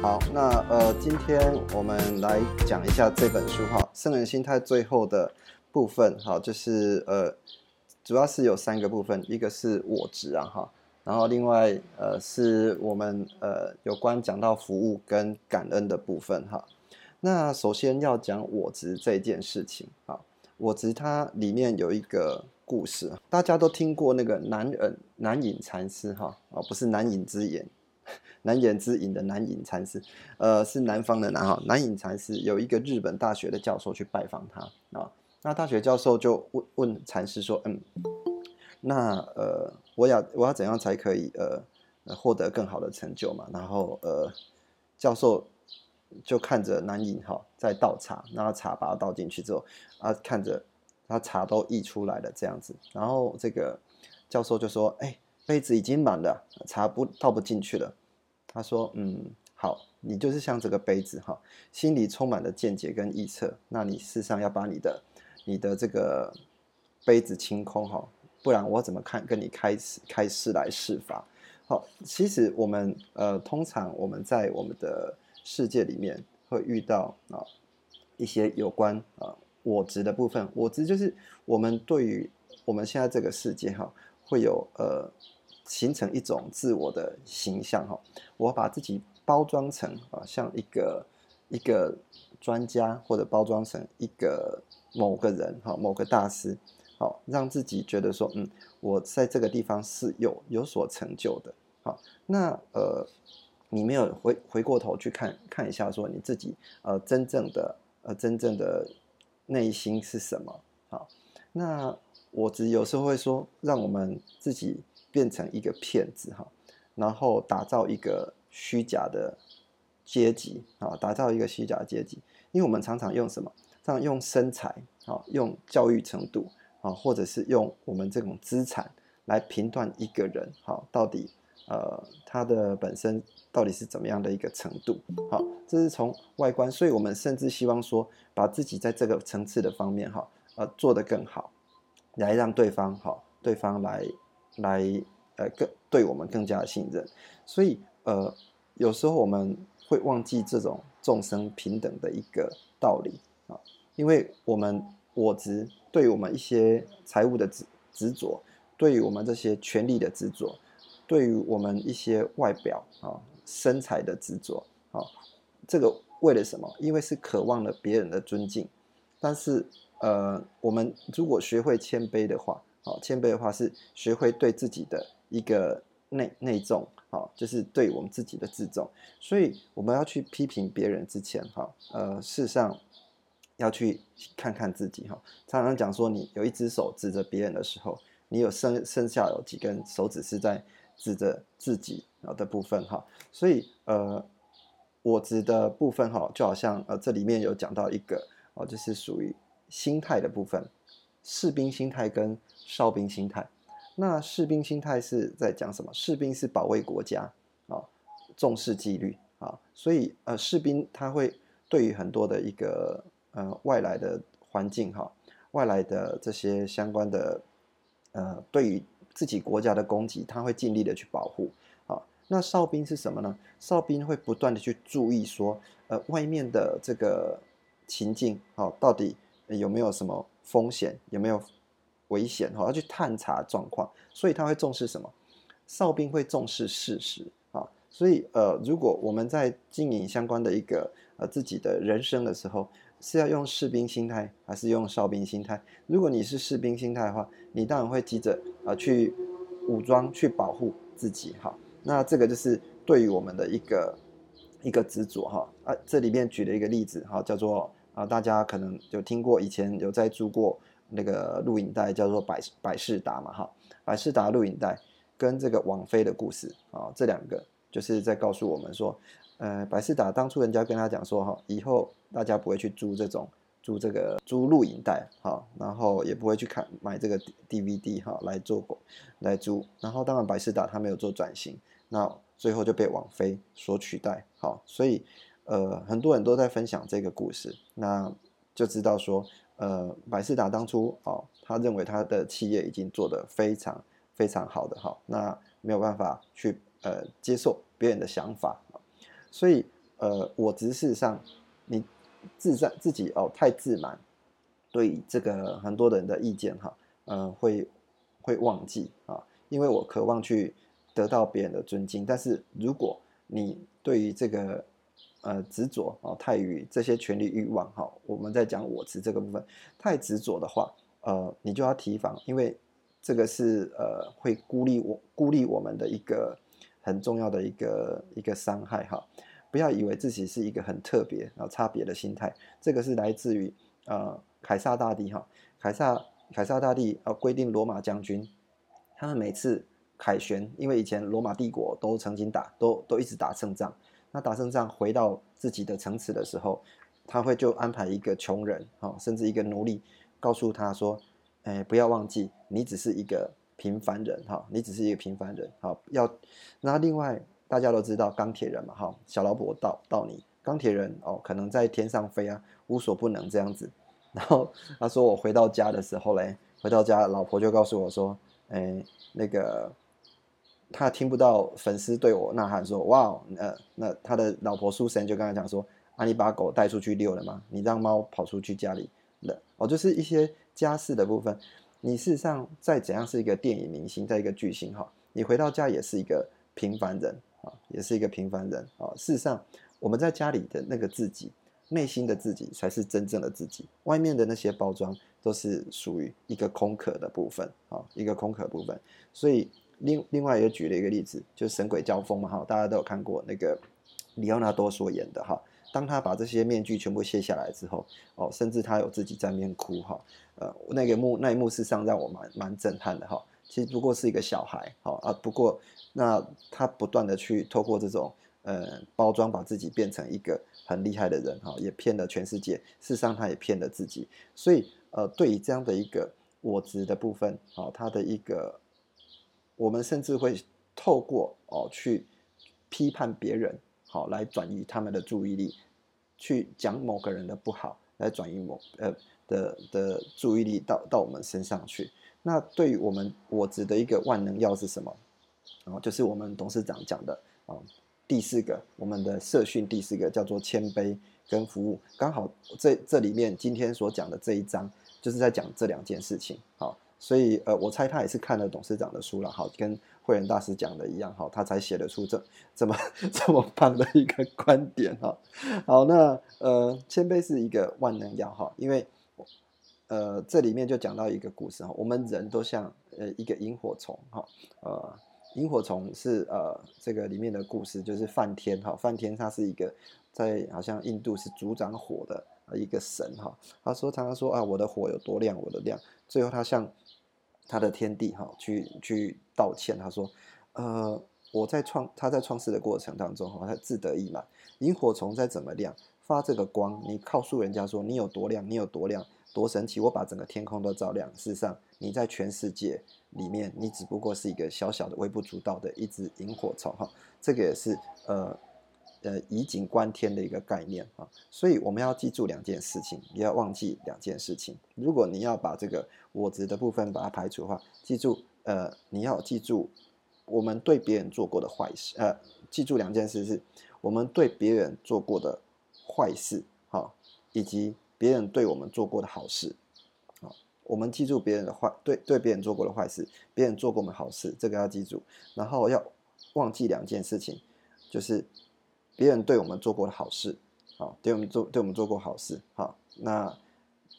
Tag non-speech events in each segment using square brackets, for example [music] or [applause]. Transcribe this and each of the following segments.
好，那呃，今天我们来讲一下这本书哈，《圣人心态》最后的部分哈，就是呃，主要是有三个部分，一个是我执啊哈，然后另外呃是我们呃有关讲到服务跟感恩的部分哈。那首先要讲我执这件事情啊，我执它里面有一个故事，大家都听过那个南忍南隐禅师哈，哦，不是南隐之言。难言之隐的南隐禅师，呃，是南方的南哈。南隐禅师有一个日本大学的教授去拜访他啊，那大学教授就问问禅师说：“嗯，那呃，我要我要怎样才可以呃获得更好的成就嘛？”然后呃，教授就看着南隐哈在倒茶，那茶把它倒进去之后啊，看着他茶都溢出来了这样子，然后这个教授就说：“哎。”杯子已经满了，茶不倒不进去了。他说：“嗯，好，你就是像这个杯子哈，心里充满了见解跟臆测。那你事实上要把你的、你的这个杯子清空哈，不然我怎么看跟你开始开示来示法？好，其实我们呃，通常我们在我们的世界里面会遇到啊一些有关啊我执的部分。我执就是我们对于我们现在这个世界哈，会有呃。”形成一种自我的形象哈，我把自己包装成啊，像一个一个专家，或者包装成一个某个人哈，某个大师，好，让自己觉得说，嗯，我在这个地方是有有所成就的。好，那呃，你没有回回过头去看看一下，说你自己呃真正的呃真正的内心是什么？好，那我只有时候会说，让我们自己。变成一个骗子哈，然后打造一个虚假的阶级啊，打造一个虚假阶级。因为我们常常用什么？常用身材啊，用教育程度啊，或者是用我们这种资产来评断一个人哈，到底呃他的本身到底是怎么样的一个程度？好，这是从外观，所以我们甚至希望说，把自己在这个层次的方面哈，呃做得更好，来让对方哈，对方来。来，呃，更对我们更加的信任，所以，呃，有时候我们会忘记这种众生平等的一个道理啊，因为我们我执对于我们一些财务的执执着，对于我们这些权力的执着，对于我们一些外表啊身材的执着啊，这个为了什么？因为是渴望了别人的尊敬，但是，呃，我们如果学会谦卑的话。好，谦卑的话是学会对自己的一个内内重，好，就是对我们自己的自重。所以我们要去批评别人之前，哈，呃，事实上要去看看自己，哈。常常讲说，你有一只手指着别人的时候，你有剩剩下有几根手指是在指着自己的部分，哈。所以，呃，我指的部分，哈，就好像呃，这里面有讲到一个哦，就是属于心态的部分。士兵心态跟哨兵心态，那士兵心态是在讲什么？士兵是保卫国家啊，重视纪律啊，所以呃，士兵他会对于很多的一个呃外来的环境哈，外来的这些相关的呃，对于自己国家的攻击，他会尽力的去保护啊。那哨兵是什么呢？哨兵会不断的去注意说，呃，外面的这个情境啊，到底有没有什么？风险有没有危险？哈，要去探查状况，所以他会重视什么？哨兵会重视事实啊。所以呃，如果我们在经营相关的一个呃自己的人生的时候，是要用士兵心态还是用哨兵心态？如果你是士兵心态的话，你当然会急着啊去武装去保护自己哈。那这个就是对于我们的一个一个执着哈啊。这里面举了一个例子哈，叫做。啊，大家可能有听过，以前有在租过那个录影带，叫做百百事达嘛，哈，百事达录影带跟这个网飞的故事啊，这两个就是在告诉我们说，呃，百事达当初人家跟他讲说哈，以后大家不会去租这种租这个租录影带哈，然后也不会去看买这个 DVD 哈来做来租，然后当然百事达他没有做转型，那最后就被网飞所取代，好，所以呃很多人都在分享这个故事，那就知道说，呃，百事达当初哦，他认为他的企业已经做得非常非常好的哈，那没有办法去。呃，接受别人的想法所以呃，我只是上，你自在自己哦，太自满，对这个很多人的意见哈，嗯，会会忘记啊，因为我渴望去得到别人的尊敬，但是如果你对于这个呃执着哦，太于这些权利欲望哈，我们在讲我执这个部分太执着的话，呃，你就要提防，因为这个是呃会孤立我孤立我们的一个。很重要的一个一个伤害哈，不要以为自己是一个很特别然后差别的心态，这个是来自于呃凯撒大帝哈，凯撒凯撒大帝呃规定罗马将军，他们每次凯旋，因为以前罗马帝国都曾经打都都一直打胜仗，那打胜仗回到自己的城池的时候，他会就安排一个穷人哈，甚至一个奴隶，告诉他说，哎不要忘记你只是一个。平凡人哈，你只是一个平凡人好，要那另外大家都知道钢铁人嘛哈，小老婆到到你钢铁人哦，可能在天上飞啊，无所不能这样子。[laughs] 然后他说我回到家的时候嘞，回到家老婆就告诉我说，哎那个他听不到粉丝对我呐喊说哇呃那他的老婆苏神就跟他讲说啊你把狗带出去遛了吗？你让猫跑出去家里了哦，就是一些家事的部分。你事实上再怎样是一个电影明星，在一个巨星哈，你回到家也是一个平凡人啊，也是一个平凡人啊。事实上，我们在家里的那个自己，内心的自己才是真正的自己，外面的那些包装都是属于一个空壳的部分啊，一个空壳部分。所以另另外也举了一个例子，就是《神鬼交锋》嘛哈，大家都有看过那个里奥纳多所演的哈。当他把这些面具全部卸下来之后，哦，甚至他有自己在面哭哈，呃，那个幕那一幕事实上让我蛮蛮震撼的哈。其实不过是一个小孩，好啊，不过那他不断的去透过这种呃包装，把自己变成一个很厉害的人哈，也骗了全世界。事实上他也骗了自己。所以呃，对于这样的一个我执的部分，啊，他的一个，我们甚至会透过哦去批判别人。好，来转移他们的注意力，去讲某个人的不好，来转移某呃的的注意力到到我们身上去。那对于我们我指的一个万能药是什么？啊，就是我们董事长讲的啊，第四个，我们的社训第四个叫做谦卑跟服务。刚好这这里面今天所讲的这一章，就是在讲这两件事情。好，所以呃，我猜他也是看了董事长的书了。好，跟。会员大师讲的一样哈，他才写得出这这么这么棒的一个观点哈。好，那呃，谦卑是一个万能药哈，因为呃，这里面就讲到一个故事哈，我们人都像呃一个萤火虫哈，呃，萤火虫是呃这个里面的故事就是梵天哈，梵天他是一个在好像印度是主掌火的一个神哈，他说常常说啊我的火有多亮我的亮，最后他像。他的天地哈，去去道歉。他说：“呃，我在创他在创世的过程当中哈，他自得意满。萤火虫再怎么亮，发这个光，你告诉人家说你有多亮，你有多亮，多神奇，我把整个天空都照亮。事实上，你在全世界里面，你只不过是一个小小的、微不足道的一只萤火虫哈。这个也是呃。”呃，以景观天的一个概念啊，所以我们要记住两件事情，不要忘记两件事情。如果你要把这个我值的部分把它排除的话，记住，呃，你要记住我们对别人做过的坏事，呃，记住两件事是，我们对别人做过的坏事，哈，以及别人对我们做过的好事，啊，我们记住别人的坏，对对别人做过的坏事，别人做过我们好事，这个要记住，然后要忘记两件事情，就是。别人对我们做过的好事，好，对我们做对我们做过好事，好，那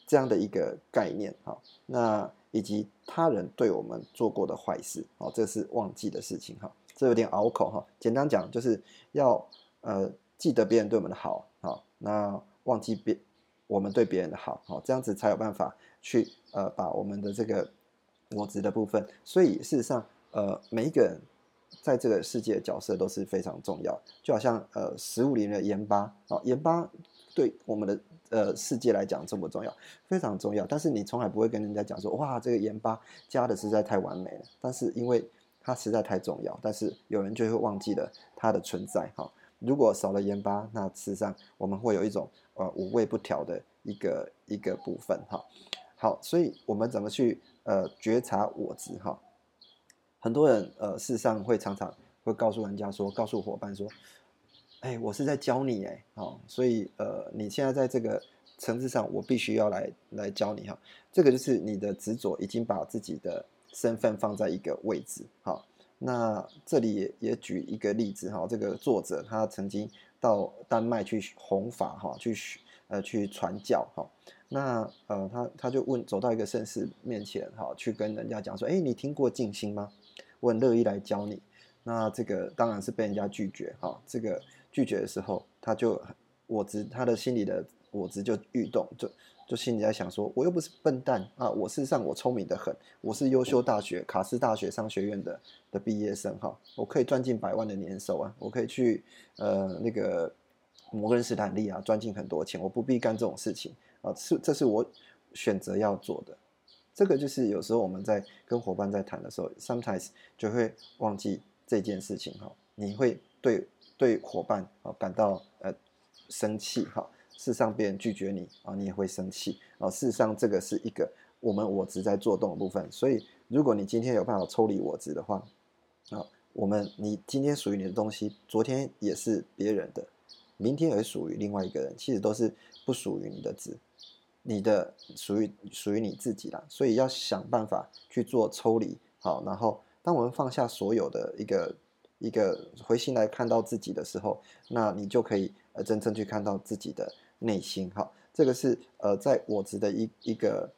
这样的一个概念，好，那以及他人对我们做过的坏事，好，这是忘记的事情，哈，这有点拗口，哈，简单讲就是要呃记得别人对我们的好，好，那忘记别我们对别人的好，好，这样子才有办法去呃把我们的这个我值的部分，所以事实上呃每一个人在这个世界的角色都是非常重要，就好像呃食物里面的盐巴啊，盐巴对我们的呃世界来讲重不重要？非常重要。但是你从来不会跟人家讲说，哇，这个盐巴加的实在太完美了。但是因为它实在太重要，但是有人就会忘记了它的存在哈。如果少了盐巴，那事实上我们会有一种呃五味不调的一个一个部分哈。好，所以我们怎么去呃觉察我执哈？很多人呃事实上会常常会告诉人家说，告诉伙伴说，哎，我是在教你哎，好，所以呃你现在在这个层次上，我必须要来来教你哈。这个就是你的执着已经把自己的身份放在一个位置好。那这里也也举一个例子哈，这个作者他曾经到丹麦去弘法哈，去呃去传教哈。那呃他他就问走到一个绅士面前哈，去跟人家讲说，哎，你听过静心吗？我很乐意来教你。那这个当然是被人家拒绝哈。这个拒绝的时候，他就我执他的心里的我执就欲动就。就心里在想说，我又不是笨蛋啊！我事实上我聪明的很，我是优秀大学卡斯大学商学院的的毕业生哈，我可以赚进百万的年收啊，我可以去呃那个摩根士丹利啊赚进很多钱，我不必干这种事情啊，是这是我选择要做的。这个就是有时候我们在跟伙伴在谈的时候，sometimes 就会忘记这件事情哈，你会对对伙伴啊感到呃生气哈。事实上，别人拒绝你啊，你也会生气啊。事实上，这个是一个我们我执在做动的部分。所以，如果你今天有办法抽离我执的话，啊，我们你今天属于你的东西，昨天也是别人的，明天也属于另外一个人，其实都是不属于你的执，你的属于属于你自己啦。所以要想办法去做抽离，好，然后当我们放下所有的一个一个回心来看到自己的时候，那你就可以呃真正去看到自己的。内心哈，这个是呃，在我执的一一个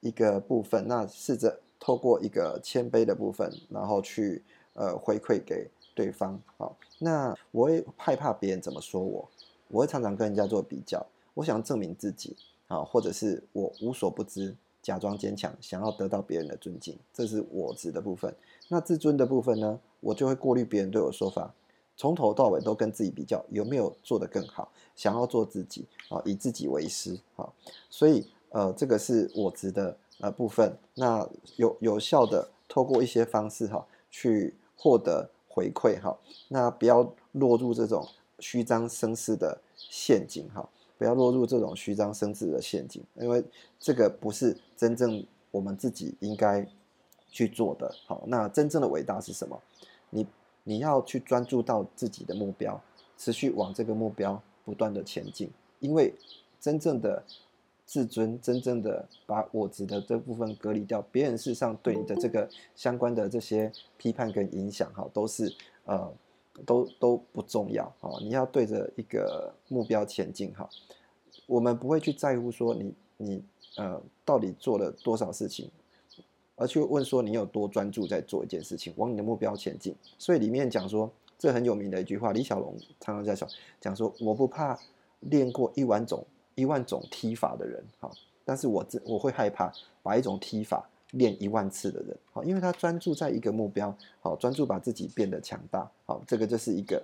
一个部分，那试着透过一个谦卑的部分，然后去呃回馈给对方好，那我会害怕别人怎么说我，我会常常跟人家做比较，我想证明自己啊，或者是我无所不知，假装坚强，想要得到别人的尊敬，这是我执的部分。那自尊的部分呢，我就会过滤别人对我说法。从头到尾都跟自己比较，有没有做得更好？想要做自己啊，以自己为师啊，所以呃，这个是我值的呃部分。那有有效的透过一些方式哈，去获得回馈哈。那不要落入这种虚张声势的陷阱哈，不要落入这种虚张声势的陷阱，因为这个不是真正我们自己应该去做的。好，那真正的伟大是什么？你。你要去专注到自己的目标，持续往这个目标不断的前进，因为真正的自尊，真正的把我值的这部分隔离掉，别人事实上对你的这个相关的这些批判跟影响，哈，都是呃，都都不重要啊。你要对着一个目标前进，哈，我们不会去在乎说你你呃到底做了多少事情。而去问说你有多专注在做一件事情，往你的目标前进。所以里面讲说，这很有名的一句话，李小龙常常在讲，讲说我不怕练过一万种一万种踢法的人，哈，但是我这我会害怕把一种踢法练一万次的人，好，因为他专注在一个目标，好，专注把自己变得强大，好，这个就是一个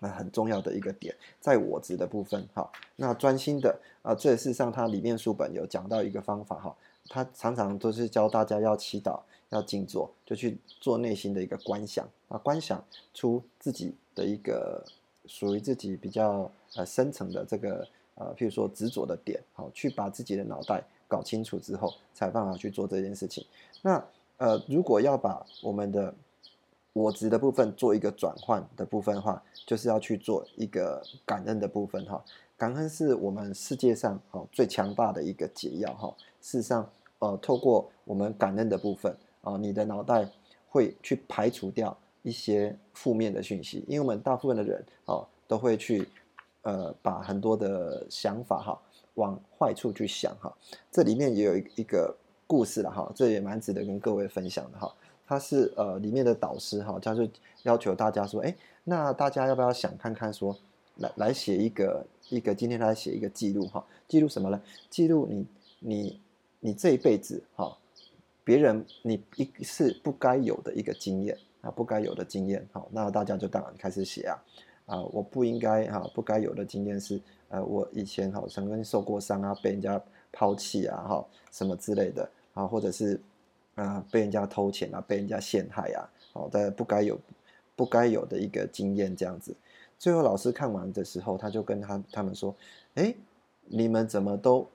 啊很重要的一个点，在我值的部分，好，那专心的啊，这事实上它里面书本有讲到一个方法，哈。他常常都是教大家要祈祷、要静坐，就去做内心的一个观想啊，观想出自己的一个属于自己比较呃深层的这个呃，譬如说执着的点，好，去把自己的脑袋搞清楚之后，才办法去做这件事情。那呃，如果要把我们的我执的部分做一个转换的部分的话，就是要去做一个感恩的部分哈。感恩是我们世界上哈最强大的一个解药哈。事实上。呃，透过我们感恩的部分啊，你的脑袋会去排除掉一些负面的讯息，因为我们大部分的人啊，都会去呃把很多的想法哈往坏处去想哈。这里面也有一一个故事了哈，这也蛮值得跟各位分享的哈。他是呃里面的导师哈，他就要求大家说，哎，那大家要不要想看看说，来来写一个一个今天来写一个记录哈，记录什么呢？记录你你。你这一辈子哈，别人你一是不该有的一个经验，啊不该有的经验，好，那大家就当然开始写啊，啊，我不应该哈不该有的经验是，呃，我以前哈曾经受过伤啊，被人家抛弃啊，哈，什么之类的啊，或者是啊被人家偷钱啊，被人家陷害啊，好，的不该有不该有的一个经验这样子。最后老师看完的时候，他就跟他他们说，哎，你们怎么都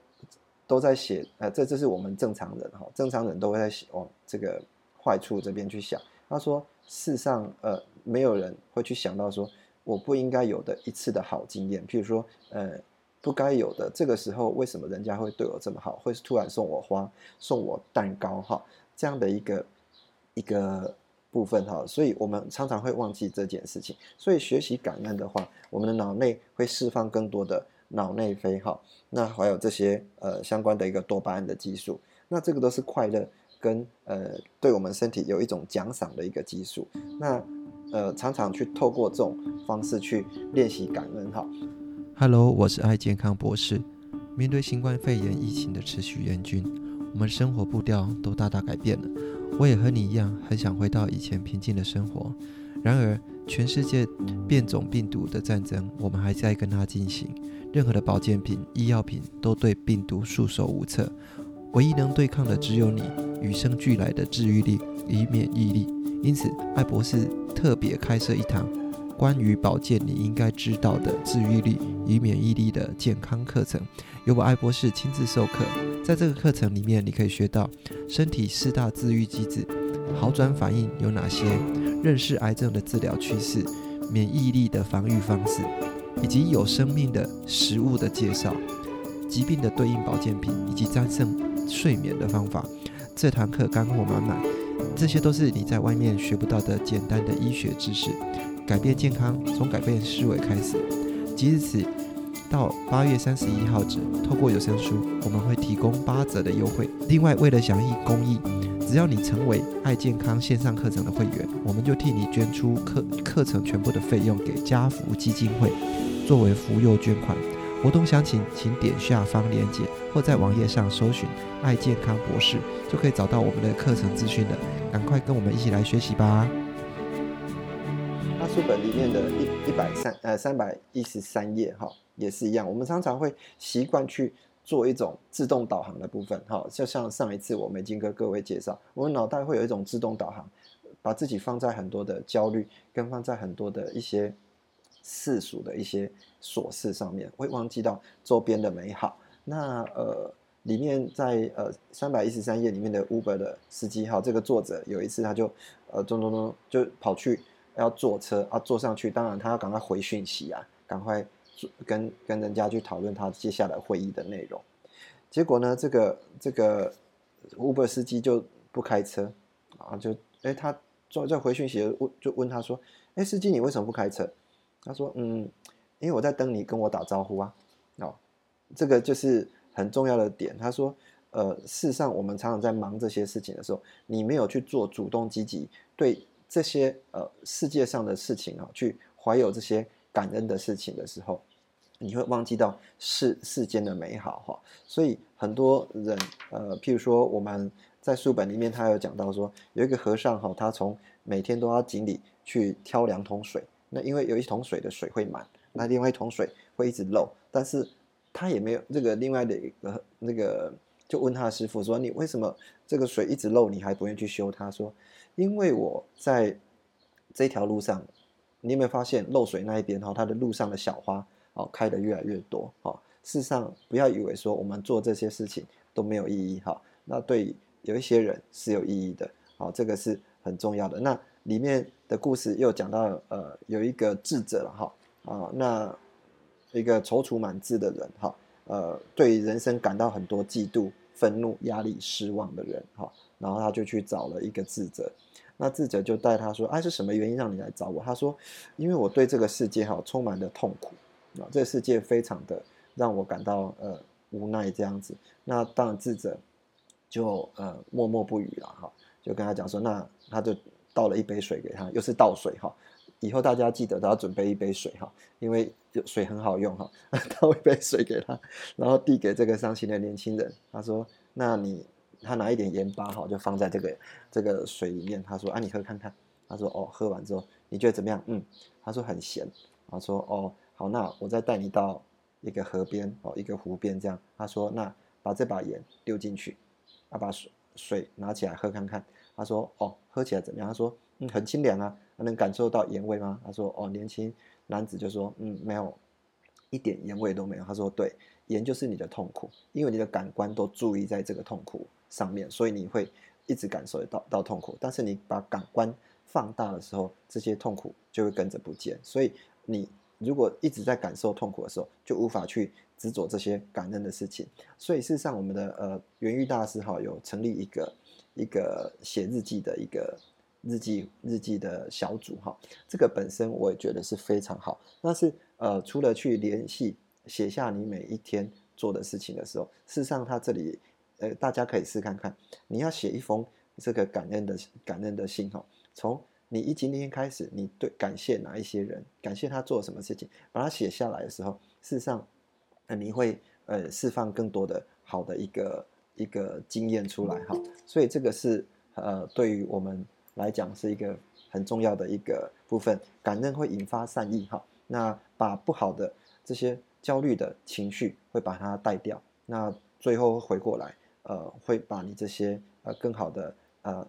都在写？呃，这这是我们正常人哈，正常人都会在写往这个坏处这边去想。他说，世上呃没有人会去想到说，我不应该有的一次的好经验，譬如说，呃，不该有的这个时候，为什么人家会对我这么好，会突然送我花，送我蛋糕哈，这样的一个一个。部分哈，所以我们常常会忘记这件事情。所以学习感恩的话，我们的脑内会释放更多的脑内啡哈，那还有这些呃相关的一个多巴胺的激素，那这个都是快乐跟呃对我们身体有一种奖赏的一个激素。那呃常常去透过这种方式去练习感恩哈。Hello，我是爱健康博士。面对新冠肺炎疫情的持续严峻，我们生活步调都大大改变了。我也和你一样，很想回到以前平静的生活。然而，全世界变种病毒的战争，我们还在跟它进行。任何的保健品、医药品都对病毒束手无策。唯一能对抗的，只有你与生俱来的治愈力与免疫力。因此，艾博士特别开设一堂关于保健你应该知道的治愈力与免疫力的健康课程，由我艾博士亲自授课。在这个课程里面，你可以学到身体四大自愈机制、好转反应有哪些、认识癌症的治疗趋势、免疫力的防御方式，以及有生命的食物的介绍、疾病的对应保健品，以及战胜睡眠的方法。这堂课干货满满，这些都是你在外面学不到的简单的医学知识。改变健康，从改变思维开始。即日起。到八月三十一号止，透过有声书，我们会提供八折的优惠。另外，为了响应公益，只要你成为爱健康线上课程的会员，我们就替你捐出课课程全部的费用给家福基金会，作为福幼捐款。活动详情请点下方链接，或在网页上搜寻“爱健康博士”，就可以找到我们的课程资讯了。赶快跟我们一起来学习吧！那书本里面的一一百三呃三百一十三页哈。也是一样，我们常常会习惯去做一种自动导航的部分，哈，就像上一次我们已经跟各位介绍，我们脑袋会有一种自动导航，把自己放在很多的焦虑，跟放在很多的一些世俗的一些琐事上面，会忘记到周边的美好。那呃，里面在呃三百一十三页里面的 Uber 的司机，哈，这个作者有一次他就呃咚咚咚就跑去要坐车啊，坐上去，当然他要赶快回讯息啊，赶快。跟跟人家去讨论他接下来会议的内容，结果呢，这个这个 Uber 司机就不开车啊，就哎他坐在回讯息问就问他说，哎司机你为什么不开车？他说嗯，因为我在等你跟我打招呼啊，哦，这个就是很重要的点。他说呃，事实上我们常常在忙这些事情的时候，你没有去做主动积极对这些呃世界上的事情啊，去怀有这些感恩的事情的时候。你会忘记到世世间的美好哈，所以很多人呃，譬如说我们在书本里面，他有讲到说，有一个和尚哈，他从每天都要井里去挑两桶水，那因为有一桶水的水会满，那另外一桶水会一直漏，但是他也没有这个另外的一个那个，就问他师傅说，你为什么这个水一直漏，你还不愿意去修？他说，因为我在这条路上，你有没有发现漏水那一边哈，它的路上的小花。哦，开的越来越多，哦。事实上，不要以为说我们做这些事情都没有意义，哈。那对有一些人是有意义的，好，这个是很重要的。那里面的故事又讲到，呃，有一个智者了，哈，啊，那一个踌躇满志的人，哈，呃，对人生感到很多嫉妒、愤怒、压力、失望的人，哈，然后他就去找了一个智者，那智者就带他说，哎，是什么原因让你来找我？他说，因为我对这个世界，哈，充满了痛苦。啊，这个世界非常的让我感到呃无奈这样子。那当然智者就呃默默不语了哈，就跟他讲说，那他就倒了一杯水给他，又是倒水哈。以后大家记得都要准备一杯水哈，因为水很好用哈。[laughs] 倒一杯水给他，然后递给这个伤心的年轻人，他说，那你他拿一点盐巴哈，就放在这个这个水里面，他说啊，你喝看看。他说哦，喝完之后你觉得怎么样？嗯，他说很咸。他说哦，好，那我再带你到一个河边哦，一个湖边这样。他说那把这把盐丢进去，啊，把水水拿起来喝看看。他说哦，喝起来怎么样？他说嗯，很清凉啊，能感受到盐味吗？他说哦，年轻男子就说嗯，没有一点盐味都没有。他说对，盐就是你的痛苦，因为你的感官都注意在这个痛苦上面，所以你会。一直感受到到痛苦，但是你把感官放大的时候，这些痛苦就会跟着不见。所以你如果一直在感受痛苦的时候，就无法去执着这些感恩的事情。所以事实上，我们的呃元玉大师哈有成立一个一个写日记的一个日记日记的小组哈，这个本身我也觉得是非常好。但是呃，除了去联系写下你每一天做的事情的时候，事实上他这里。呃，大家可以试看看，你要写一封这个感恩的感恩的信哈，从你一今天开始，你对感谢哪一些人，感谢他做什么事情，把它写下来的时候，事实上，呃，你会呃释放更多的好的一个一个经验出来哈，所以这个是呃对于我们来讲是一个很重要的一个部分，感恩会引发善意哈，那把不好的这些焦虑的情绪会把它带掉，那最后回过来。呃，会把你这些呃更好的呃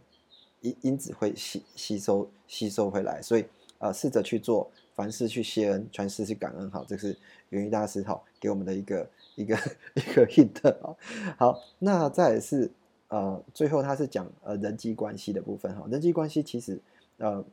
因因子会吸吸收吸收回来，所以呃试着去做，凡事去谢恩，凡事去感恩，哈，这是元玉大师哈给我们的一个一个一个 hint 啊。好，那再是 [coughs] 呃最后他是讲呃人际关系的部分哈，人际关系其实呃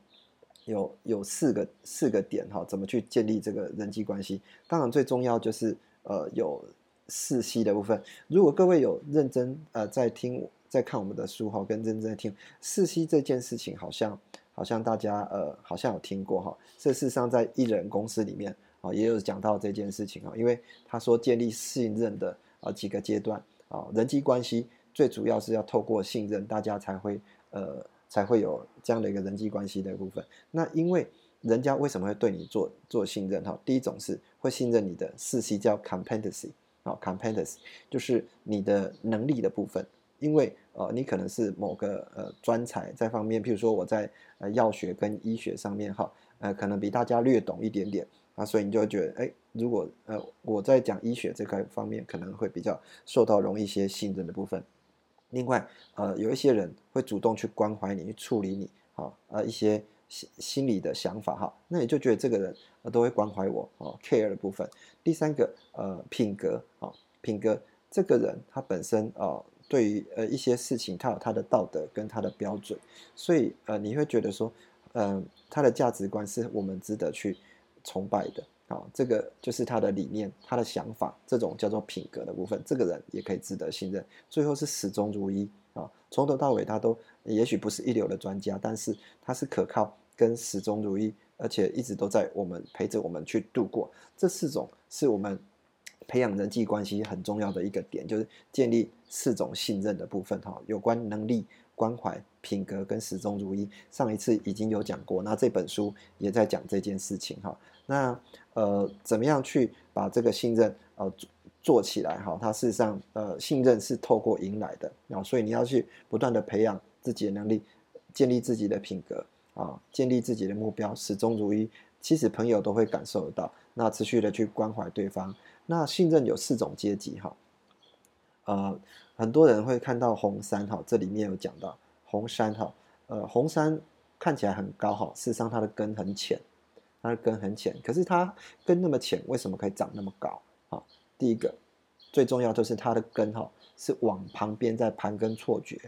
有有四个四个点哈，怎么去建立这个人际关系？当然最重要就是呃有。四息的部分，如果各位有认真呃在听在看我们的书哈，跟认真在听四息这件事情，好像好像大家呃好像有听过哈。这事实上在艺人公司里面啊也有讲到这件事情啊，因为他说建立信任的啊几个阶段啊，人际关系最主要是要透过信任，大家才会呃才会有这样的一个人际关系的部分。那因为人家为什么会对你做做信任哈？第一种是会信任你的四 C 叫 competency。好，competence 就是你的能力的部分，因为呃，你可能是某个呃专才在方面，譬如说我在呃药学跟医学上面哈，呃，可能比大家略懂一点点啊，所以你就会觉得，哎，如果呃我在讲医学这块方面，可能会比较受到容易一些信任的部分。另外，呃，有一些人会主动去关怀你，去处理你，好，呃，一些。心心理的想法哈，那你就觉得这个人呃都会关怀我哦，care 的部分。第三个呃品格啊，品格这个人他本身啊，对于呃一些事情他有他的道德跟他的标准，所以呃你会觉得说，嗯他的价值观是我们值得去崇拜的啊，这个就是他的理念、他的想法，这种叫做品格的部分，这个人也可以值得信任。最后是始终如一。啊，从头到尾他都也许不是一流的专家，但是他是可靠跟始终如一，而且一直都在我们陪着我们去度过。这四种是我们培养人际关系很重要的一个点，就是建立四种信任的部分。哈，有关能力、关怀、品格跟始终如一。上一次已经有讲过，那这本书也在讲这件事情。哈，那呃，怎么样去把这个信任呃？做起来哈，它事实上呃信任是透过赢来的啊，所以你要去不断的培养自己的能力，建立自己的品格啊，建立自己的目标，始终如一。其实朋友都会感受得到，那持续的去关怀对方。那信任有四种阶级哈，呃，很多人会看到红山哈，这里面有讲到红山哈，呃，红山看起来很高哈，事实上它的根很浅，它的根很浅，可是它根那么浅，为什么可以长那么高？第一个最重要就是它的根哈是往旁边在盘根错节，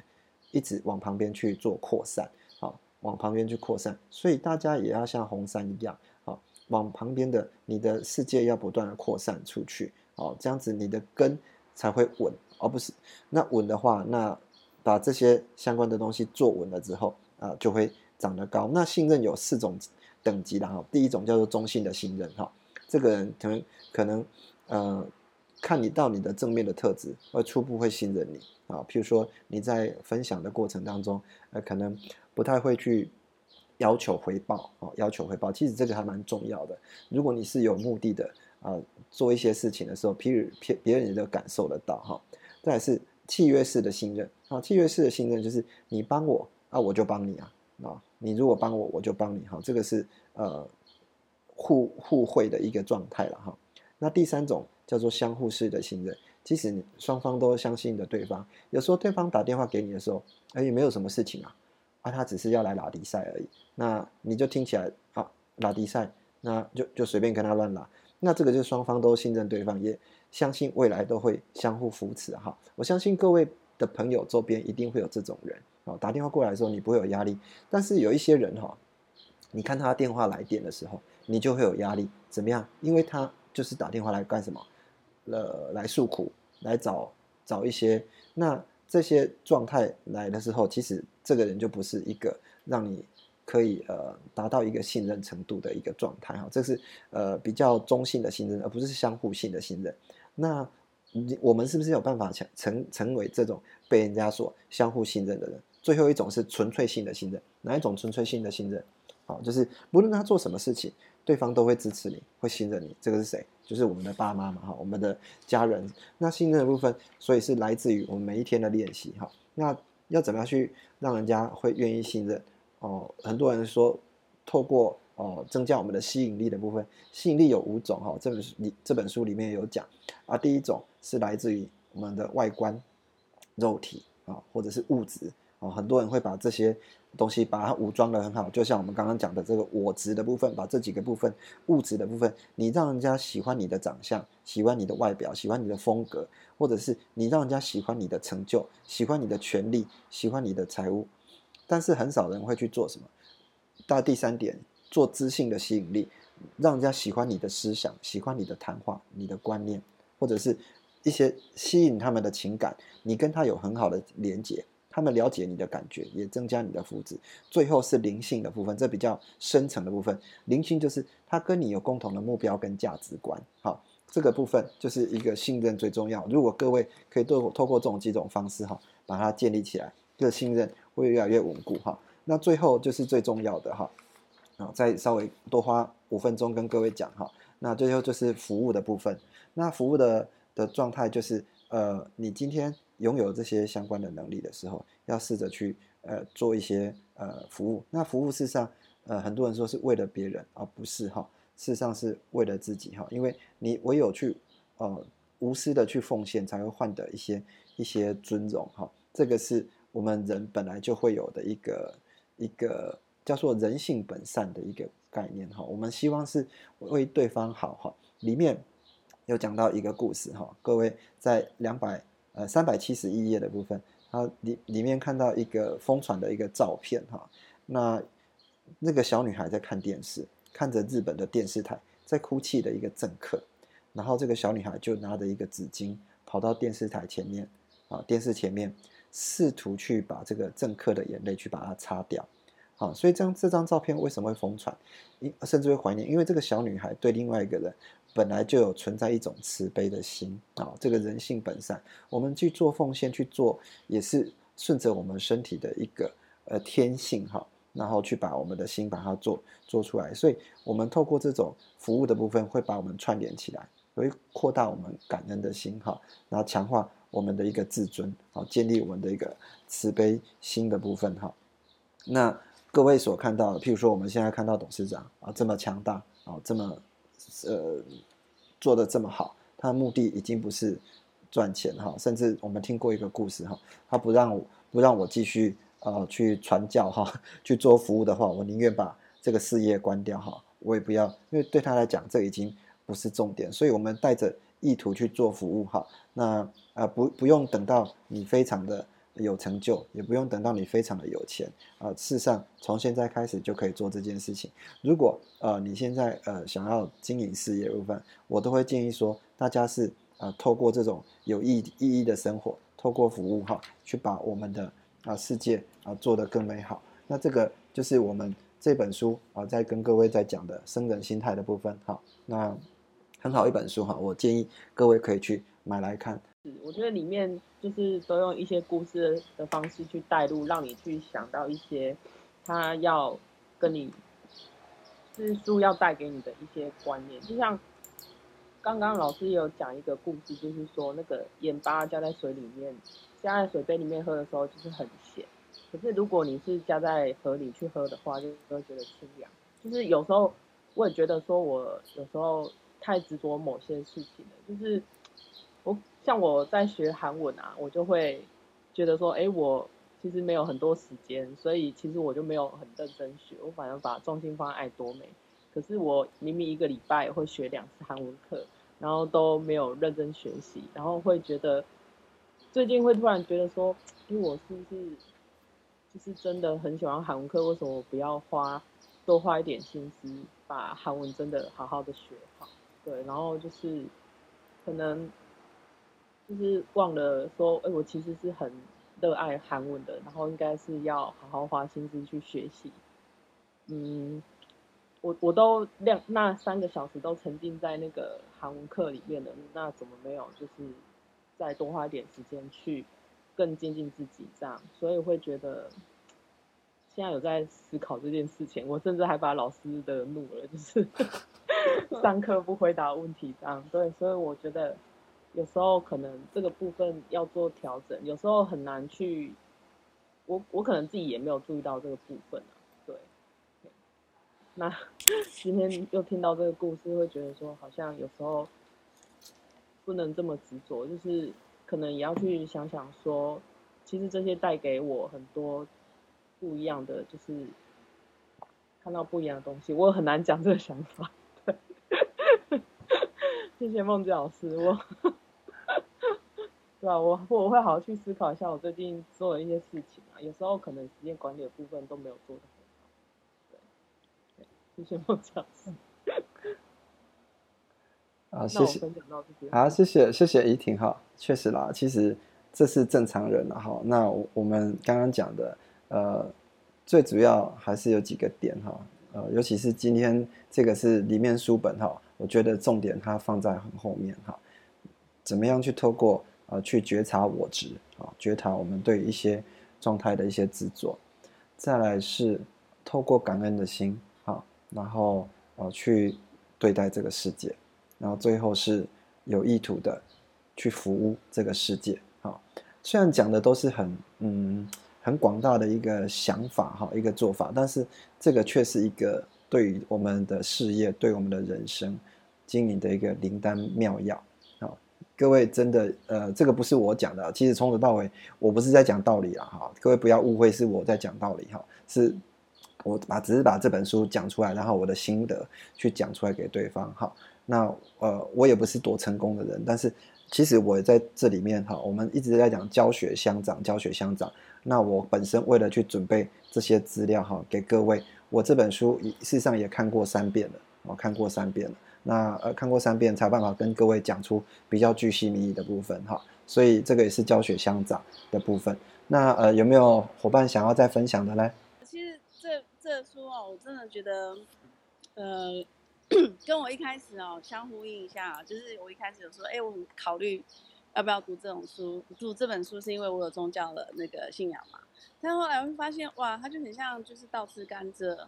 一直往旁边去做扩散，好，往旁边去扩散，所以大家也要像红山一样，好，往旁边的你的世界要不断的扩散出去，好，这样子你的根才会稳，而不是那稳的话，那把这些相关的东西做稳了之后啊，就会长得高。那信任有四种等级的哈，第一种叫做中性的信任哈，这个人可能可能呃。看你到你的正面的特质，会初步会信任你啊。譬如说你在分享的过程当中，呃，可能不太会去要求回报啊，要求回报。其实这个还蛮重要的。如果你是有目的的啊，做一些事情的时候，譬如别别人也都感受得到哈。再是契约式的信任。啊，契约式的信任就是你帮我啊，我就帮你啊啊，你如果帮我，我就帮你。哈，这个是呃互互惠的一个状态了哈。那第三种叫做相互式的信任，即使双方都相信的对方，有时候对方打电话给你的时候，哎也没有什么事情啊，啊他只是要来拉迪赛而已，那你就听起来啊拉迪赛，那就就随便跟他乱拉，那这个就双方都信任对方，也相信未来都会相互扶持哈。我相信各位的朋友周边一定会有这种人。打电话过来的时候，你不会有压力，但是有一些人哈，你看他电话来电的时候，你就会有压力。怎么样？因为他就是打电话来干什么？呃，来诉苦，来找找一些。那这些状态来的时候，其实这个人就不是一个让你可以呃达到一个信任程度的一个状态哈。这是呃比较中性的信任，而不是相互性的信任。那你我们是不是有办法成成成为这种被人家所相互信任的人？最后一种是纯粹性的信任，哪一种纯粹性的信任？好，就是不论他做什么事情，对方都会支持你，会信任你。这个是谁？就是我们的爸妈嘛，哈，我们的家人。那信任的部分，所以是来自于我们每一天的练习，哈。那要怎么样去让人家会愿意信任？哦，很多人说，透过哦增加我们的吸引力的部分，吸引力有五种，哈，这本书里这本书里面有讲啊。第一种是来自于我们的外观、肉体啊，或者是物质。哦，很多人会把这些东西把它武装的很好，就像我们刚刚讲的这个我值的部分，把这几个部分物质的部分，你让人家喜欢你的长相，喜欢你的外表，喜欢你的风格，或者是你让人家喜欢你的成就，喜欢你的权利，喜欢你的财务，但是很少人会去做什么。到第三点，做知性的吸引力，让人家喜欢你的思想，喜欢你的谈话，你的观念，或者是一些吸引他们的情感，你跟他有很好的连接。他们了解你的感觉，也增加你的福祉。最后是灵性的部分，这比较深层的部分。灵性就是他跟你有共同的目标跟价值观。好，这个部分就是一个信任最重要。如果各位可以透透过这种几种方式哈，把它建立起来，这个信任会越来越稳固哈。那最后就是最重要的哈，啊，再稍微多花五分钟跟各位讲哈。那最后就是服务的部分。那服务的的状态就是呃，你今天。拥有这些相关的能力的时候，要试着去呃做一些呃服务。那服务事实上，呃很多人说是为了别人，而不是哈，事实上是为了自己哈。因为你唯有去呃无私的去奉献，才会换得一些一些尊荣哈。这个是我们人本来就会有的一个一个叫做人性本善的一个概念哈。我们希望是为对方好哈。里面有讲到一个故事哈，各位在两百。呃，三百七十一页的部分，它里里面看到一个疯传的一个照片哈，那那个小女孩在看电视，看着日本的电视台，在哭泣的一个政客，然后这个小女孩就拿着一个纸巾跑到电视台前面啊，电视前面试图去把这个政客的眼泪去把它擦掉，啊，所以这张这张照片为什么会疯传？因甚至会怀念，因为这个小女孩对另外一个人。本来就有存在一种慈悲的心啊，这个人性本善，我们去做奉献去做，也是顺着我们身体的一个呃天性哈，然后去把我们的心把它做做出来，所以我们透过这种服务的部分，会把我们串联起来，会扩大我们感恩的心哈，然后强化我们的一个自尊，好，建立我们的一个慈悲心的部分哈。那各位所看到的，譬如说我们现在看到董事长啊这么强大啊这么。呃，做的这么好，他的目的已经不是赚钱哈，甚至我们听过一个故事哈，他不让不让我继续呃去传教哈，去做服务的话，我宁愿把这个事业关掉哈，我也不要，因为对他来讲这已经不是重点，所以我们带着意图去做服务哈，那啊不不用等到你非常的。有成就也不用等到你非常的有钱啊！事实上，从现在开始就可以做这件事情。如果呃你现在呃想要经营事业部分，我都会建议说，大家是呃透过这种有意意义的生活，透过服务哈，去把我们的啊世界啊做得更美好。那这个就是我们这本书啊在跟各位在讲的生人心态的部分哈。那很好一本书哈，我建议各位可以去买来看。我觉得里面就是都用一些故事的方式去带入，让你去想到一些他要跟你是书要带给你的一些观念。就像刚刚老师有讲一个故事，就是说那个盐巴加在水里面，加在水杯里面喝的时候就是很咸，可是如果你是加在河里去喝的话，就会觉得清凉。就是有时候我也觉得说，我有时候太执着某些事情了。就是像我在学韩文啊，我就会觉得说，哎，我其实没有很多时间，所以其实我就没有很认真学，我反而把重心放在爱多美。可是我明明一个礼拜会学两次韩文课，然后都没有认真学习，然后会觉得最近会突然觉得说，哎，我是不是？就是真的很喜欢韩文课，为什么我不要花多花一点心思，把韩文真的好好的学好？对，然后就是可能就是忘了说，哎，我其实是很热爱韩文的，然后应该是要好好花心思去学习。嗯，我我都两那三个小时都沉浸在那个韩文课里面了，那怎么没有就是再多花点时间去？更接近自己这样，所以会觉得现在有在思考这件事情。我甚至还把老师的怒了，就是 [laughs] 上课不回答问题这样。对，所以我觉得有时候可能这个部分要做调整，有时候很难去。我我可能自己也没有注意到这个部分啊。对，那 [laughs] 今天又听到这个故事，会觉得说好像有时候不能这么执着，就是。可能也要去想想说，其实这些带给我很多不一样的，就是看到不一样的东西。我很难讲这个想法，对。[laughs] 谢谢梦吉老师，我，对啊？我 [laughs] 我会好好去思考一下我最近做的一些事情啊。有时候可能时间管理的部分都没有做的很好，对。谢谢梦吉老师。啊，谢谢。[laughs] 好，谢谢谢谢怡婷哈，确实啦，其实这是正常人了哈。那我们刚刚讲的，呃，最主要还是有几个点哈，呃，尤其是今天这个是里面书本哈，我觉得重点它放在很后面哈。怎么样去透过呃去觉察我执啊，觉察我们对一些状态的一些执着，再来是透过感恩的心啊，然后呃去对待这个世界。然后最后是有意图的去服务这个世界，啊。虽然讲的都是很嗯很广大的一个想法哈，一个做法，但是这个却是一个对于我们的事业、对我们的人生经营的一个灵丹妙药。各位真的呃，这个不是我讲的，其实从头到尾我不是在讲道理啊，哈。各位不要误会，是我在讲道理哈，是我把只是把这本书讲出来，然后我的心得去讲出来给对方哈。那呃，我也不是多成功的人，但是其实我在这里面哈，我们一直在讲教学相长，教学相长。那我本身为了去准备这些资料哈，给各位，我这本书事实上也看过三遍了，我看过三遍了。那呃，看过三遍才有办法跟各位讲出比较具细密的部分哈，所以这个也是教学相长的部分。那呃，有没有伙伴想要再分享的呢？其实这这书哦，我真的觉得呃。[coughs] 跟我一开始哦相呼应一下，就是我一开始有说，哎，我考虑要不要读这种书，读这本书是因为我有宗教的那个信仰嘛。但后来我会发现，哇，它就很像就是倒吃甘蔗。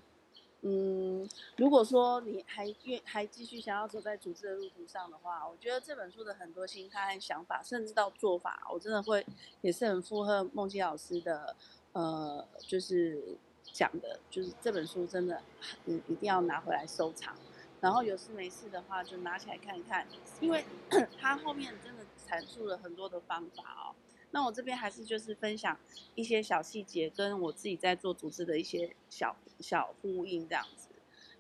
嗯，如果说你还愿还继续想要走在组织的路途上的话，我觉得这本书的很多心态想法，甚至到做法，我真的会也是很附和梦琪老师的，呃，就是讲的，就是这本书真的，你一定要拿回来收藏。然后有事没事的话，就拿起来看一看，因为 [coughs] 它后面真的阐述了很多的方法哦。那我这边还是就是分享一些小细节，跟我自己在做组织的一些小小呼应这样子。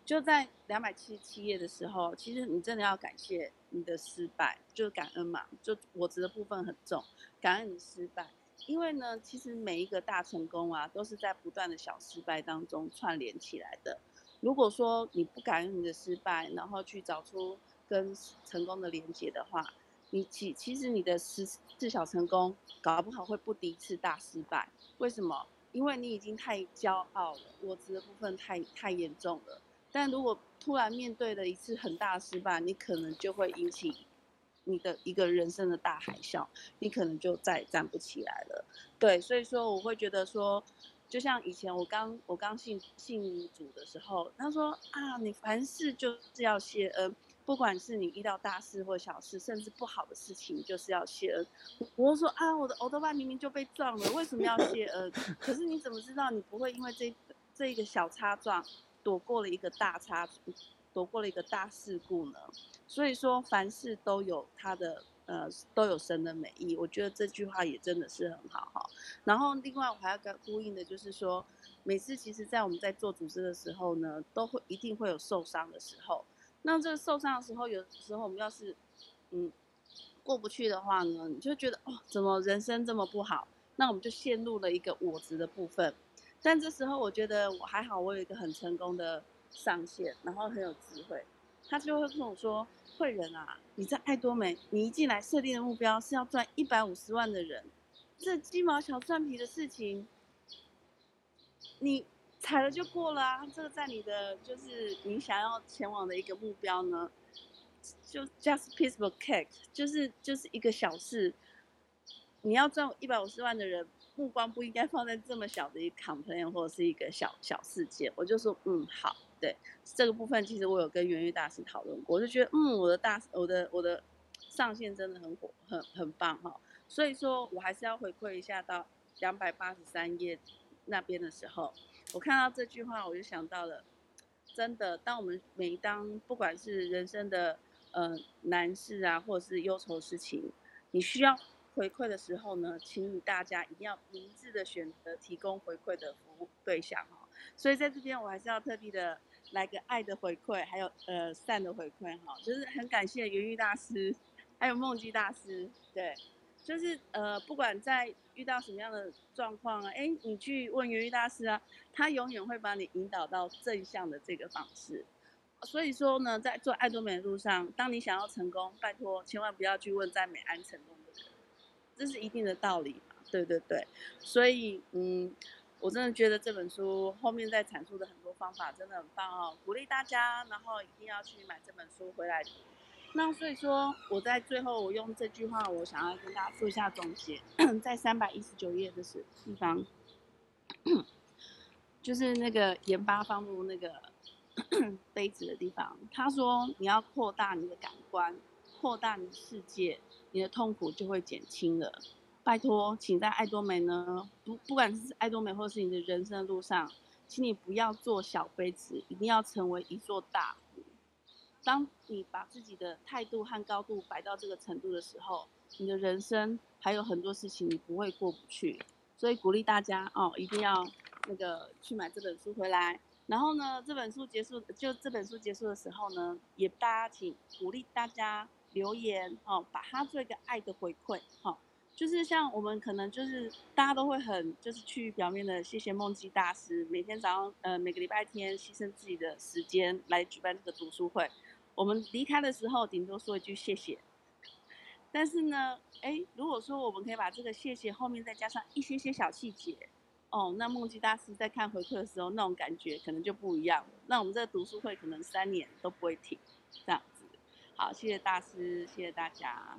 就在两百七十七页的时候，其实你真的要感谢你的失败，就感恩嘛。就我值的部分很重，感恩你失败，因为呢，其实每一个大成功啊，都是在不断的小失败当中串联起来的。如果说你不感恩你的失败，然后去找出跟成功的连接的话，你其其实你的十次小成功，搞不好会不敌一次大失败。为什么？因为你已经太骄傲了，我执的部分太太严重了。但如果突然面对了一次很大失败，你可能就会引起你的一个人生的大海啸，你可能就再也站不起来了。对，所以说我会觉得说。就像以前我刚我刚信信主的时候，他说啊，你凡事就是要谢恩，不管是你遇到大事或小事，甚至不好的事情，就是要谢恩。我说啊，我的欧多巴明明就被撞了，为什么要谢恩？[laughs] 可是你怎么知道你不会因为这这一个小擦撞，躲过了一个大擦，躲过了一个大事故呢？所以说，凡事都有它的呃，都有神的美意。我觉得这句话也真的是很好哈。然后另外我还要跟呼应的就是说，每次其实在我们在做组织的时候呢，都会一定会有受伤的时候。那这受伤的时候，有时候我们要是，嗯，过不去的话呢，你就觉得哦，怎么人生这么不好？那我们就陷入了一个我执的部分。但这时候我觉得我还好，我有一个很成功的上线，然后很有智慧，他就会跟我说：“慧仁啊，你在爱多美，你一进来设定的目标是要赚一百五十万的人，这鸡毛小蒜皮的事情，你。”踩了就过了啊！这个在你的就是你想要前往的一个目标呢，就 just piece of cake，就是就是一个小事。你要赚一百五十万的人，目光不应该放在这么小的一 complain 或者是一个小小事件。我就说，嗯，好，对这个部分，其实我有跟元玉大师讨论过，我就觉得，嗯，我的大我的我的上线真的很火，很很棒哈。所以说我还是要回馈一下到两百八十三页那边的时候。我看到这句话，我就想到了，真的，当我们每当不管是人生的呃难事啊，或者是忧愁事情，你需要回馈的时候呢，请你大家一定要明智的选择提供回馈的服务对象哈。所以在这边，我还是要特地的来个爱的回馈，还有呃善的回馈哈，就是很感谢元玉大师，还有梦姬大师，对。就是呃，不管在遇到什么样的状况啊，哎，你去问元玉大师啊，他永远会把你引导到正向的这个方式。所以说呢，在做爱多美的路上，当你想要成功，拜托千万不要去问在美安成功的人，这是一定的道理嘛。对对对，所以嗯，我真的觉得这本书后面在阐述的很多方法真的很棒哦，鼓励大家，然后一定要去买这本书回来。那所以说，我在最后我用这句话，我想要跟大家做一下总结，在三百一十九页的是地方，就是那个盐巴放入那个杯子的地方。他说，你要扩大你的感官，扩大你的世界，你的痛苦就会减轻了。拜托，请在爱多美呢，不不管是爱多美或是你的人生的路上，请你不要做小杯子，一定要成为一座大。当你把自己的态度和高度摆到这个程度的时候，你的人生还有很多事情你不会过不去。所以鼓励大家哦，一定要那个去买这本书回来。然后呢，这本书结束就这本书结束的时候呢，也大家请鼓励大家留言哦，把它做一个爱的回馈哦。就是像我们可能就是大家都会很就是去表面的谢谢梦姬大师，每天早上呃每个礼拜天牺牲自己的时间来举办这个读书会。我们离开的时候，顶多说一句谢谢。但是呢，哎，如果说我们可以把这个谢谢后面再加上一些些小细节，哦，那梦姬大师在看回馈的时候，那种感觉可能就不一样。那我们这个读书会可能三年都不会停，这样子。好，谢谢大师，谢谢大家。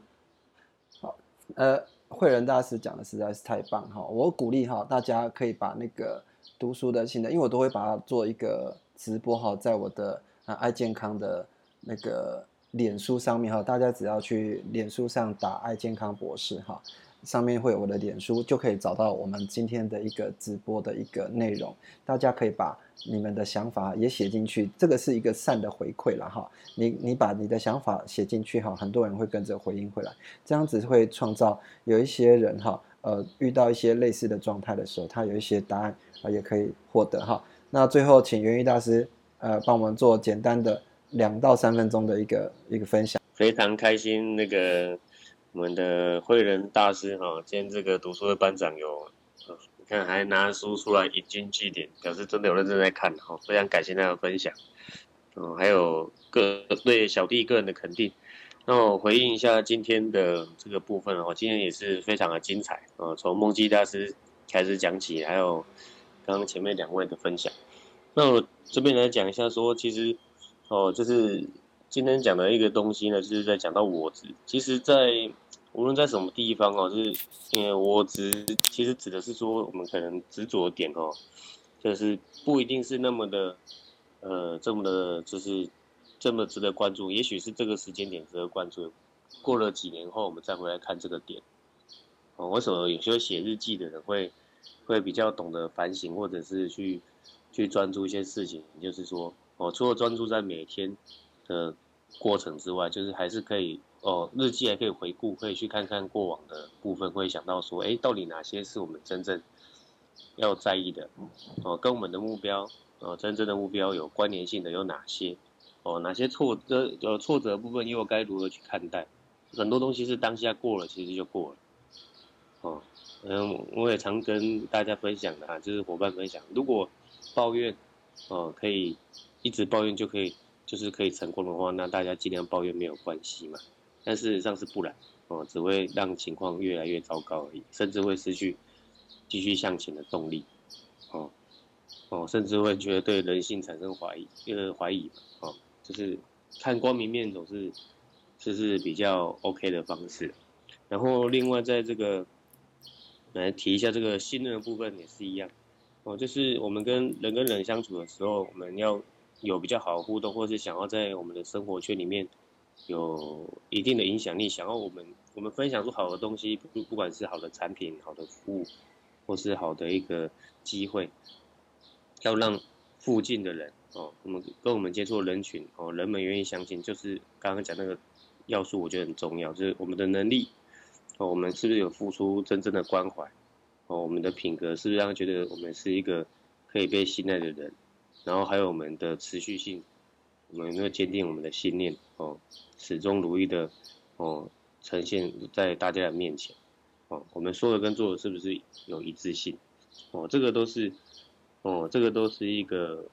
好，呃，慧仁大师讲的实在是太棒哈，我鼓励哈，大家可以把那个读书的心得，因为我都会把它做一个直播哈，在我的啊爱健康的。那个脸书上面哈，大家只要去脸书上打“爱健康博士”哈，上面会有我的脸书，就可以找到我们今天的一个直播的一个内容。大家可以把你们的想法也写进去，这个是一个善的回馈了哈。你你把你的想法写进去哈，很多人会跟着回应回来，这样子会创造有一些人哈，呃，遇到一些类似的状态的时候，他有一些答案啊，也可以获得哈。那最后，请元玉大师呃帮我们做简单的。两到三分钟的一个一个分享，非常开心。那个我们的慧仁大师哈，今天这个读书的班长有，你看还拿书出来引经据典，表示真的有认真在看哈。非常感谢他的分享，哦，还有个对小弟个人的肯定。那我回应一下今天的这个部分哦，今天也是非常的精彩啊，从梦基大师开始讲起，还有刚刚前面两位的分享。那我这边来讲一下说，其实。哦，就是今天讲的一个东西呢，就是在讲到我执。其实，在无论在什么地方哦，就是因为我执，其实指的是说，我们可能执着点哦，就是不一定是那么的，呃，这么的，就是这么值得关注，也许是这个时间点值得关注。过了几年后，我们再回来看这个点。哦，为什么有些写日记的人会会比较懂得反省，或者是去去专注一些事情？就是说，哦，除了专注在每天的过程之外，就是还是可以哦，日记还可以回顾，可以去看看过往的部分，会想到说，哎，到底哪些是我们真正要在意的？哦，跟我们的目标，哦，真正的目标有关联性的有哪些？哦，哪些挫折呃挫折部分又该如何去看待？很多东西是当下过了，其实就过了。哦，嗯，我也常跟大家分享的啊，就是伙伴分享，如果抱怨，哦，可以一直抱怨就可以，就是可以成功的话，那大家尽量抱怨没有关系嘛。但事实上是不然，哦，只会让情况越来越糟糕而已，甚至会失去继续向前的动力。哦，哦，甚至会觉得对人性产生怀疑，呃，怀疑嘛，哦，就是看光明面总是，这是比较 OK 的方式。然后另外在这个。来提一下这个信任的部分也是一样，哦，就是我们跟人跟人相处的时候，我们要有比较好互动，或是想要在我们的生活圈里面有一定的影响力，想要我们我们分享出好的东西，不不管是好的产品、好的服务，或是好的一个机会，要让附近的人哦，我们跟我们接触的人群哦，人们愿意相信，就是刚刚讲那个要素，我觉得很重要，就是我们的能力。哦，我们是不是有付出真正的关怀？哦，我们的品格是不是让觉得我们是一个可以被信赖的人？然后还有我们的持续性，我们有没有坚定我们的信念？哦，始终如一的哦，呈现在大家的面前。哦，我们说的跟做的是不是有一致性？哦，这个都是哦，这个都是一个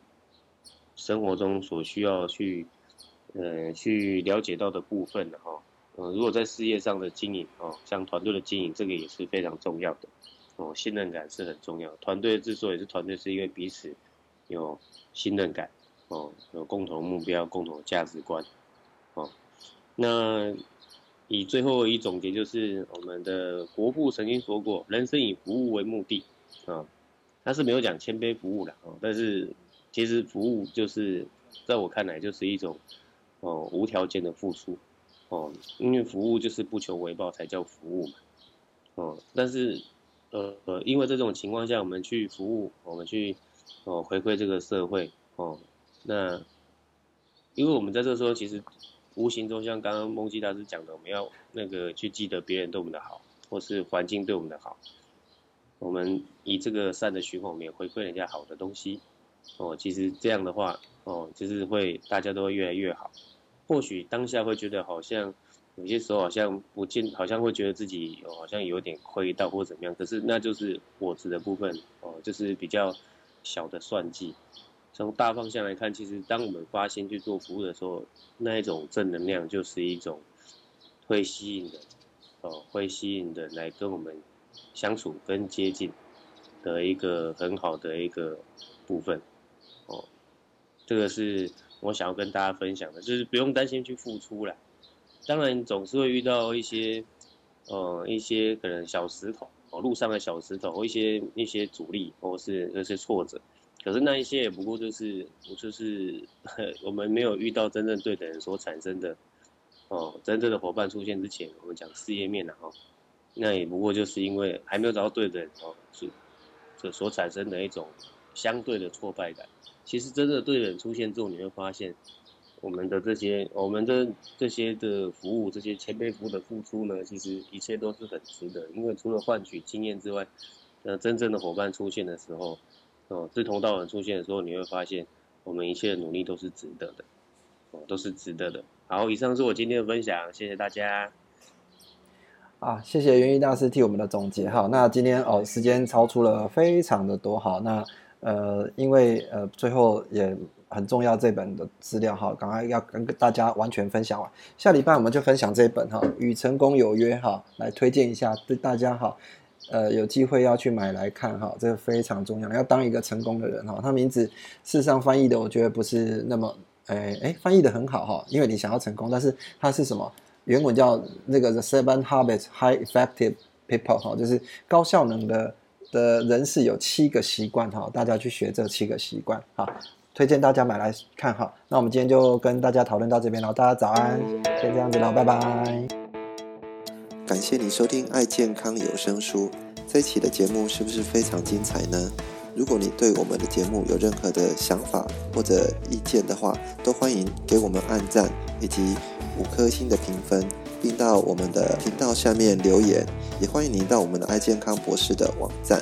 生活中所需要去呃去了解到的部分的哈。呃，如果在事业上的经营哦，像团队的经营，这个也是非常重要的哦。信任感是很重要。团队之所以是团队，是因为彼此有信任感哦，有共同目标、共同价值观哦。那以最后一总结，就是我们的国父曾经说过：“人生以服务为目的。”啊，他是没有讲谦卑服务的哦，但是其实服务就是在我看来就是一种哦无条件的付出。哦，因为服务就是不求回报才叫服务嘛。哦，但是，呃呃，因为这种情况下，我们去服务，我们去哦回馈这个社会哦。那，因为我们在这时候，其实无形中像刚刚梦基大师讲的，我们要那个去记得别人对我们的好，或是环境对我们的好。我们以这个善的循环，我们也回馈人家好的东西。哦，其实这样的话，哦，就是会大家都会越来越好。或许当下会觉得好像有些时候好像不见，好像会觉得自己好像有点亏到或怎么样。可是那就是我值的部分哦，就是比较小的算计。从大方向来看，其实当我们发心去做服务的时候，那一种正能量就是一种会吸引的哦，会吸引的来跟我们相处跟接近的一个很好的一个部分哦，这个是。我想要跟大家分享的，就是不用担心去付出了。当然，总是会遇到一些，呃，一些可能小石头，哦，路上的小石头，一些一些阻力，或是那些挫折。可是那一些也不过就是，就是 [laughs] 我们没有遇到真正对的人所产生的，哦，真正的伙伴出现之前，我们讲事业面的哈，那也不过就是因为还没有找到对的人哦，是这所产生的一种相对的挫败感。其实真的对的人出现之后，你会发现，我们的这些、我们的这些的服务、这些前辈服务的付出呢，其实一切都是很值得。因为除了换取经验之外，呃，真正的伙伴出现的时候，哦，志同道合出现的时候，你会发现，我们一切的努力都是值得的，哦，都是值得的。好，以上是我今天的分享，谢谢大家。啊，谢谢元一大师替我们的总结哈。那今天哦，时间超出了非常的多哈。那呃，因为呃，最后也很重要这本的资料哈，赶快要跟大家完全分享完。下礼拜我们就分享这本哈，《与成功有约》哈，来推荐一下对大家哈，呃，有机会要去买来看哈，这个非常重要，要当一个成功的人哈。他名字事实上翻译的，我觉得不是那么，哎哎，翻译的很好哈，因为你想要成功，但是它是什么？原文叫那个 The Seven Habits High Effective People 哈，就是高效能的。的人是有七个习惯哈，大家去学这七个习惯哈。推荐大家买来看哈。那我们今天就跟大家讨论到这边了，大家早安，先这样子了，拜拜。感谢你收听爱健康有声书，这一期的节目是不是非常精彩呢？如果你对我们的节目有任何的想法或者意见的话，都欢迎给我们按赞以及五颗星的评分，并到我们的频道下面留言。也欢迎您到我们的爱健康博士的网站